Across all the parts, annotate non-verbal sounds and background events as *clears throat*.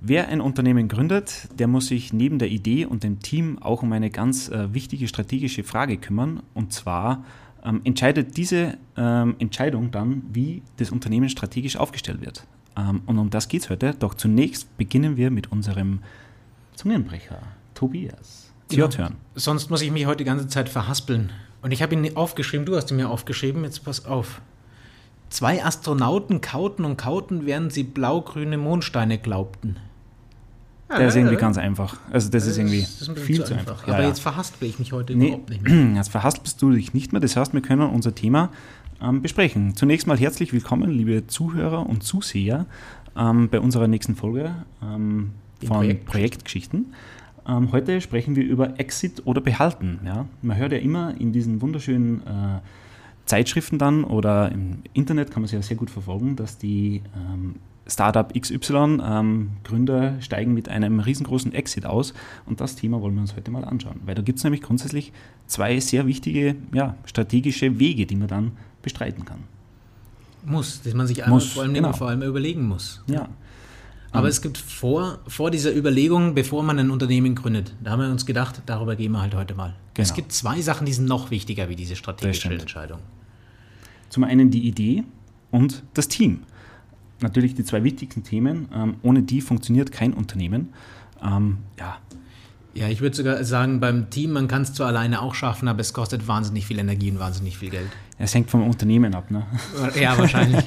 Wer ein Unternehmen gründet, der muss sich neben der Idee und dem Team auch um eine ganz äh, wichtige strategische Frage kümmern. Und zwar ähm, entscheidet diese ähm, Entscheidung dann, wie das Unternehmen strategisch aufgestellt wird. Ähm, und um das geht es heute. Doch zunächst beginnen wir mit unserem Zungenbrecher, Tobias. Genau. Your Sonst muss ich mich heute die ganze Zeit verhaspeln. Und ich habe ihn aufgeschrieben, du hast ihn mir aufgeschrieben, jetzt pass auf. Zwei Astronauten kauten und kauten, während sie blaugrüne Mondsteine glaubten. Der ist irgendwie ganz einfach. Also das, das ist irgendwie ist viel zu einfach. einfach. Aber ja, jetzt verhaspel ich mich heute nee, überhaupt nicht mehr. *clears throat* Jetzt verhaspelst du dich nicht mehr. Das heißt, wir können unser Thema ähm, besprechen. Zunächst mal herzlich willkommen, liebe Zuhörer und Zuseher, ähm, bei unserer nächsten Folge ähm, von Projekt Projektgeschichten. Ähm, heute sprechen wir über Exit oder Behalten. Ja? Man hört ja immer in diesen wunderschönen äh, Zeitschriften dann oder im Internet kann man es ja sehr gut verfolgen, dass die ähm, Startup XY, ähm, Gründer steigen mit einem riesengroßen Exit aus und das Thema wollen wir uns heute mal anschauen, weil da gibt es nämlich grundsätzlich zwei sehr wichtige ja, strategische Wege, die man dann bestreiten kann. Muss, dass man sich muss, vor, allem genau. vor allem überlegen muss. Ja. Aber es gibt vor, vor dieser Überlegung, bevor man ein Unternehmen gründet, da haben wir uns gedacht, darüber gehen wir halt heute mal. Genau. Es gibt zwei Sachen, die sind noch wichtiger wie diese strategische Entscheidung. Zum einen die Idee und das Team natürlich die zwei wichtigsten Themen. Ähm, ohne die funktioniert kein Unternehmen. Ähm, ja. Ja, ich würde sogar sagen, beim Team, man kann es zwar alleine auch schaffen, aber es kostet wahnsinnig viel Energie und wahnsinnig viel Geld. Es hängt vom Unternehmen ab, ne? Ja, wahrscheinlich.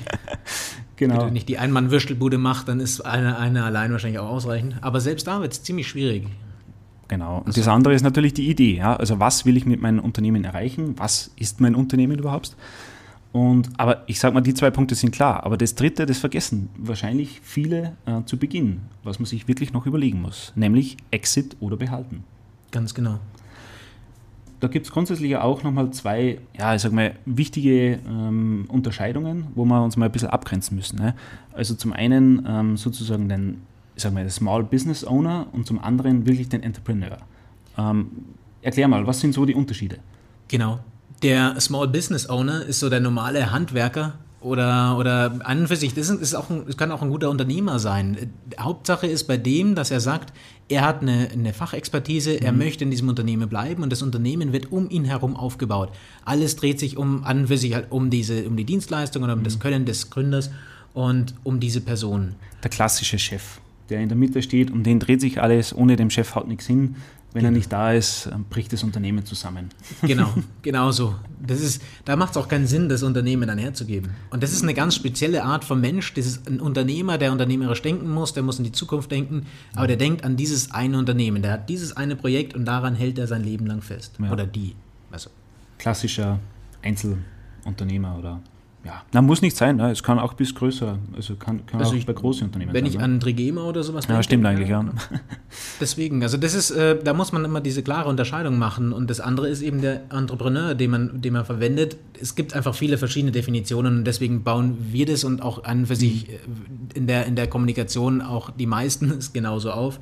*laughs* genau. Wenn nicht die Einmann-Würstelbude macht, dann ist eine, eine allein wahrscheinlich auch ausreichend. Aber selbst da wird es ziemlich schwierig. Genau. Und also, das andere ist natürlich die Idee. Ja? Also was will ich mit meinem Unternehmen erreichen? Was ist mein Unternehmen überhaupt? Und, aber ich sage mal, die zwei Punkte sind klar. Aber das dritte, das vergessen wahrscheinlich viele äh, zu Beginn, was man sich wirklich noch überlegen muss, nämlich Exit oder Behalten. Ganz genau. Da gibt es grundsätzlich auch nochmal zwei, ja, ich sag mal, wichtige ähm, Unterscheidungen, wo wir uns mal ein bisschen abgrenzen müssen. Ne? Also zum einen ähm, sozusagen den, ich sag mal, den Small Business Owner und zum anderen wirklich den Entrepreneur. Ähm, erklär mal, was sind so die Unterschiede? Genau. Der Small Business Owner ist so der normale Handwerker oder, oder an und für sich, das, ist auch ein, das kann auch ein guter Unternehmer sein. Hauptsache ist bei dem, dass er sagt, er hat eine, eine Fachexpertise, mhm. er möchte in diesem Unternehmen bleiben und das Unternehmen wird um ihn herum aufgebaut. Alles dreht sich um, an und für sich halt um, diese, um die Dienstleistung oder um mhm. das Können des Gründers und um diese Person. Der klassische Chef, der in der Mitte steht, um den dreht sich alles, ohne dem Chef haut nichts hin. Wenn genau. er nicht da ist, bricht das Unternehmen zusammen. *laughs* Genau, genau so. Das ist, da macht es auch keinen Sinn, das Unternehmen dann herzugeben. Und das ist eine ganz spezielle Art von Mensch. Das ist ein Unternehmer, der unternehmerisch denken muss, der muss in die Zukunft denken, aber der denkt an dieses eine Unternehmen. Der hat dieses eine Projekt und daran hält er sein Leben lang fest. Ja. Oder die. Also. Klassischer Einzelunternehmer oder ja, na, muss nicht sein, ne? es kann auch bis größer, also kann, kann also auch ich, bei großen Unternehmen Wenn sein, ich ne? an Trigema oder sowas denke. Ja, stimmt eigentlich, ja. *laughs* Deswegen, also das ist, äh, da muss man immer diese klare Unterscheidung machen und das andere ist eben der Entrepreneur, den man, den man verwendet. Es gibt einfach viele verschiedene Definitionen und deswegen bauen wir das und auch an für sich äh, in der, in der Kommunikation auch die meisten *laughs* ist genauso auf.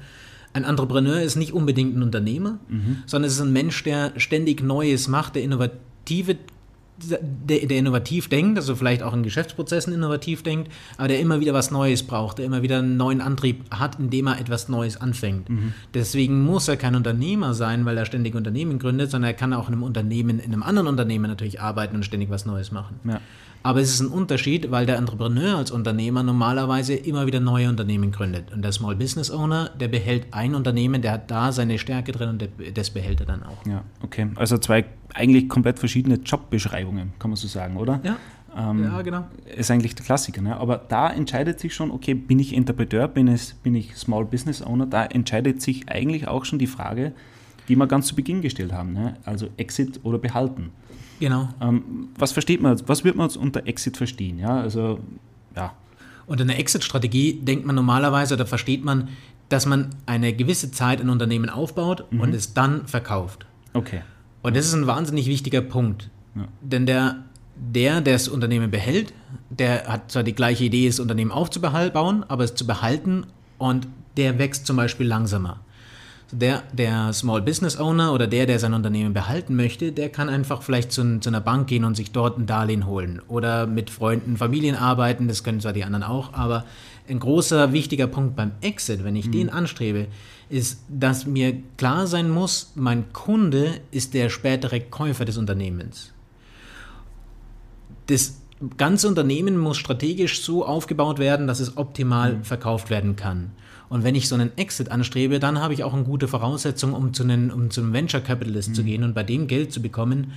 Ein Entrepreneur ist nicht unbedingt ein Unternehmer, mhm. sondern es ist ein Mensch, der ständig Neues macht, der innovative der, der, innovativ denkt, also vielleicht auch in Geschäftsprozessen innovativ denkt, aber der immer wieder was Neues braucht, der immer wieder einen neuen Antrieb hat, indem er etwas Neues anfängt. Mhm. Deswegen muss er kein Unternehmer sein, weil er ständig Unternehmen gründet, sondern er kann auch in einem Unternehmen, in einem anderen Unternehmen natürlich arbeiten und ständig was Neues machen. Ja. Aber es ist ein Unterschied, weil der Entrepreneur als Unternehmer normalerweise immer wieder neue Unternehmen gründet. Und der Small Business Owner, der behält ein Unternehmen, der hat da seine Stärke drin und das behält er dann auch. Ja, okay. Also zwei eigentlich komplett verschiedene Jobbeschreibungen, kann man so sagen, oder? Ja. Ähm, ja, genau. Ist eigentlich der Klassiker. Ne? Aber da entscheidet sich schon, okay, bin ich Interpreteur, bin ich, bin ich Small Business Owner, da entscheidet sich eigentlich auch schon die Frage, die wir ganz zu Beginn gestellt haben. Ne? Also Exit oder Behalten. Genau. Ähm, was versteht man, was wird man unter Exit verstehen? Ja, also, ja. Unter einer Exit-Strategie denkt man normalerweise oder versteht man, dass man eine gewisse Zeit ein Unternehmen aufbaut mhm. und es dann verkauft. Okay. Und das ist ein wahnsinnig wichtiger Punkt. Ja. Denn der, der, der das Unternehmen behält, der hat zwar die gleiche Idee, das Unternehmen aufzubauen, aber es zu behalten und der wächst zum Beispiel langsamer. Der, der Small Business Owner oder der, der sein Unternehmen behalten möchte, der kann einfach vielleicht zu, zu, einer Bank gehen und sich dort ein Darlehen holen oder mit Freunden, Familien arbeiten, das können zwar die anderen auch, aber ein großer, wichtiger Punkt beim Exit, wenn ich mhm. den anstrebe, ist, dass mir klar sein muss, mein Kunde ist der spätere Käufer des Unternehmens. Das ganze Unternehmen muss strategisch so aufgebaut werden, dass es optimal mhm. verkauft werden kann. Und wenn ich so einen Exit anstrebe, dann habe ich auch eine gute Voraussetzung, um zu einem, um zu einem Venture Capitalist mhm. zu gehen und bei dem Geld zu bekommen.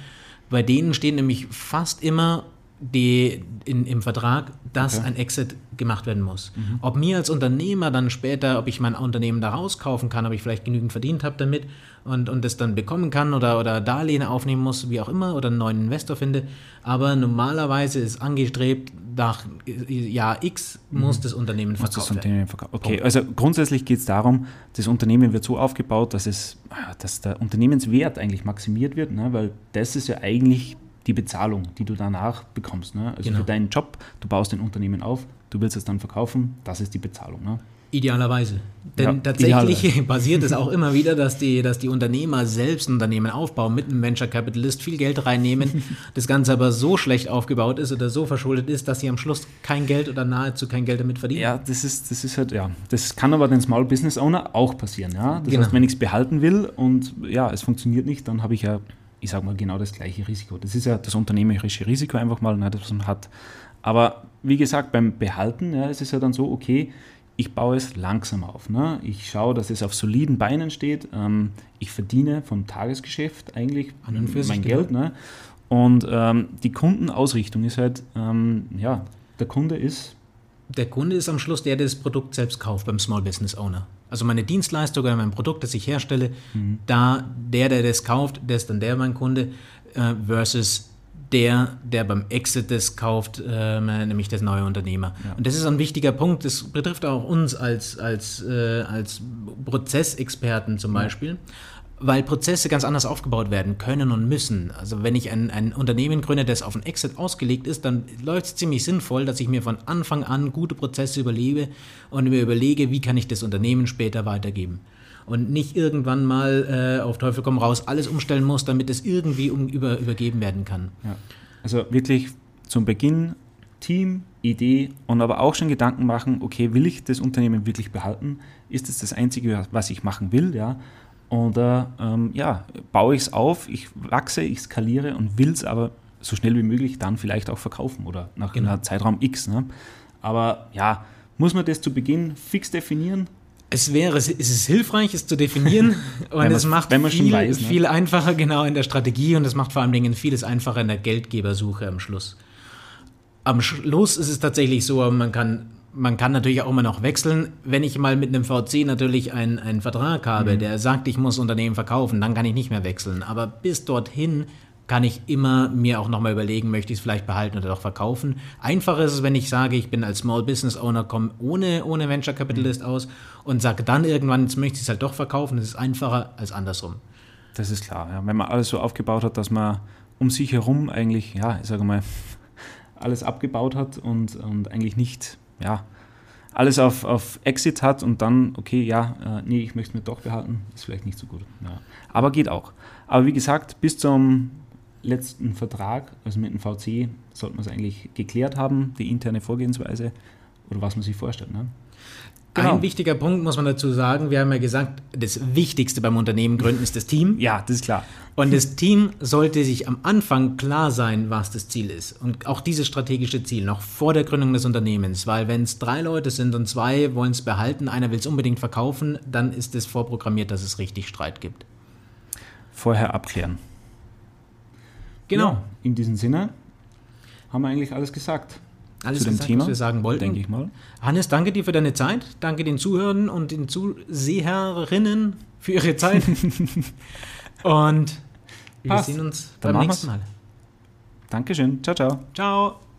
Bei denen stehen nämlich fast immer die in, im Vertrag, dass okay. ein Exit gemacht werden muss. Mhm. Ob mir als Unternehmer dann später, ob ich mein Unternehmen da rauskaufen kann, ob ich vielleicht genügend verdient habe damit und, und das dann bekommen kann oder, oder Darlehen aufnehmen muss, wie auch immer, oder einen neuen Investor finde. Aber normalerweise ist angestrebt, nach Jahr X muss mhm. das Unternehmen verkauft das Unternehmen verkaufen. Okay, also grundsätzlich geht es darum, das Unternehmen wird so aufgebaut, dass, es, dass der Unternehmenswert eigentlich maximiert wird, ne? weil das ist ja eigentlich die Bezahlung, die du danach bekommst. Ne? Also genau. für deinen Job, du baust ein Unternehmen auf, du willst es dann verkaufen, das ist die Bezahlung. Ne? Idealerweise. Denn ja, tatsächlich idealerweise. *laughs* passiert es auch *laughs* immer wieder, dass die, dass die Unternehmer selbst ein Unternehmen aufbauen, mit einem Venture Capitalist viel Geld reinnehmen, *laughs* das Ganze aber so schlecht aufgebaut ist oder so verschuldet ist, dass sie am Schluss kein Geld oder nahezu kein Geld damit verdienen. Ja, das ist, das ist halt, ja. Das kann aber den Small Business Owner auch passieren, ja. Das genau. heißt, wenn ich es behalten will und ja, es funktioniert nicht, dann habe ich ja ich sage mal, genau das gleiche Risiko. Das ist ja das unternehmerische Risiko einfach mal, ne, das man hat. Aber wie gesagt, beim Behalten ja, es ist ja dann so, okay, ich baue es langsam auf. Ne? Ich schaue, dass es auf soliden Beinen steht. Ähm, ich verdiene vom Tagesgeschäft eigentlich mein genau. Geld. Ne? Und ähm, die Kundenausrichtung ist halt, ähm, ja, der Kunde ist. Der Kunde ist am Schluss der, der das Produkt selbst kauft beim Small Business Owner. Also meine Dienstleistung oder mein Produkt, das ich herstelle, mhm. da der, der das kauft, der ist dann der mein Kunde, äh, versus der, der beim Exit das kauft, äh, nämlich das neue Unternehmer. Ja. Und das ist ein wichtiger Punkt. Das betrifft auch uns als, als, äh, als Prozessexperten zum Beispiel. Weil Prozesse ganz anders aufgebaut werden können und müssen. Also wenn ich ein, ein Unternehmen gründe, das auf einen Exit ausgelegt ist, dann läuft es ziemlich sinnvoll, dass ich mir von Anfang an gute Prozesse überlebe und mir überlege, wie kann ich das Unternehmen später weitergeben. Und nicht irgendwann mal äh, auf Teufel komm raus alles umstellen muss, damit es irgendwie um, über, übergeben werden kann. Ja. Also wirklich zum Beginn Team, Idee und aber auch schon Gedanken machen, okay, will ich das Unternehmen wirklich behalten? Ist es das, das Einzige, was ich machen will? Ja? Oder ähm, ja, baue ich es auf, ich wachse, ich skaliere und will es aber so schnell wie möglich dann vielleicht auch verkaufen oder nach genau. einem Zeitraum X. Ne? Aber ja, muss man das zu Beginn fix definieren? Es wäre, es ist hilfreich, es zu definieren *laughs* und es macht viel, weiß, ne? viel einfacher genau in der Strategie und es macht vor allen Dingen vieles einfacher in der Geldgebersuche am Schluss. Am Schluss ist es tatsächlich so, man kann man kann natürlich auch immer noch wechseln. Wenn ich mal mit einem VC natürlich einen, einen Vertrag habe, mhm. der sagt, ich muss Unternehmen verkaufen, dann kann ich nicht mehr wechseln. Aber bis dorthin kann ich immer mir auch nochmal überlegen, möchte ich es vielleicht behalten oder doch verkaufen. Einfacher ist es, wenn ich sage, ich bin als Small Business Owner, komme ohne, ohne Venture Capitalist mhm. aus und sage dann irgendwann, jetzt möchte ich es halt doch verkaufen. Das ist einfacher als andersrum. Das ist klar, ja. wenn man alles so aufgebaut hat, dass man um sich herum eigentlich, ja, ich sage mal, *laughs* alles abgebaut hat und, und eigentlich nicht ja, alles auf, auf Exit hat und dann, okay, ja, äh, nee, ich möchte es mir doch behalten, ist vielleicht nicht so gut. Ja. Aber geht auch. Aber wie gesagt, bis zum letzten Vertrag, also mit dem VC, sollte man es eigentlich geklärt haben, die interne Vorgehensweise oder was man sich vorstellt. Ne? Genau. Ein wichtiger Punkt muss man dazu sagen, wir haben ja gesagt, das Wichtigste beim Unternehmen gründen ist das Team. Ja, das ist klar. Und das Team sollte sich am Anfang klar sein, was das Ziel ist. Und auch dieses strategische Ziel, noch vor der Gründung des Unternehmens. Weil wenn es drei Leute sind und zwei wollen es behalten, einer will es unbedingt verkaufen, dann ist es vorprogrammiert, dass es richtig Streit gibt. Vorher abklären. Genau. Ja, in diesem Sinne haben wir eigentlich alles gesagt alles zu dem gesagt, Thema, was wir sagen wollten. Denke ich mal. Hannes, danke dir für deine Zeit. Danke den Zuhörern und den Zuseherinnen für ihre Zeit. *laughs* und wir Passt. sehen uns Dann beim nächsten Mal. Dankeschön. Ciao, ciao. Ciao.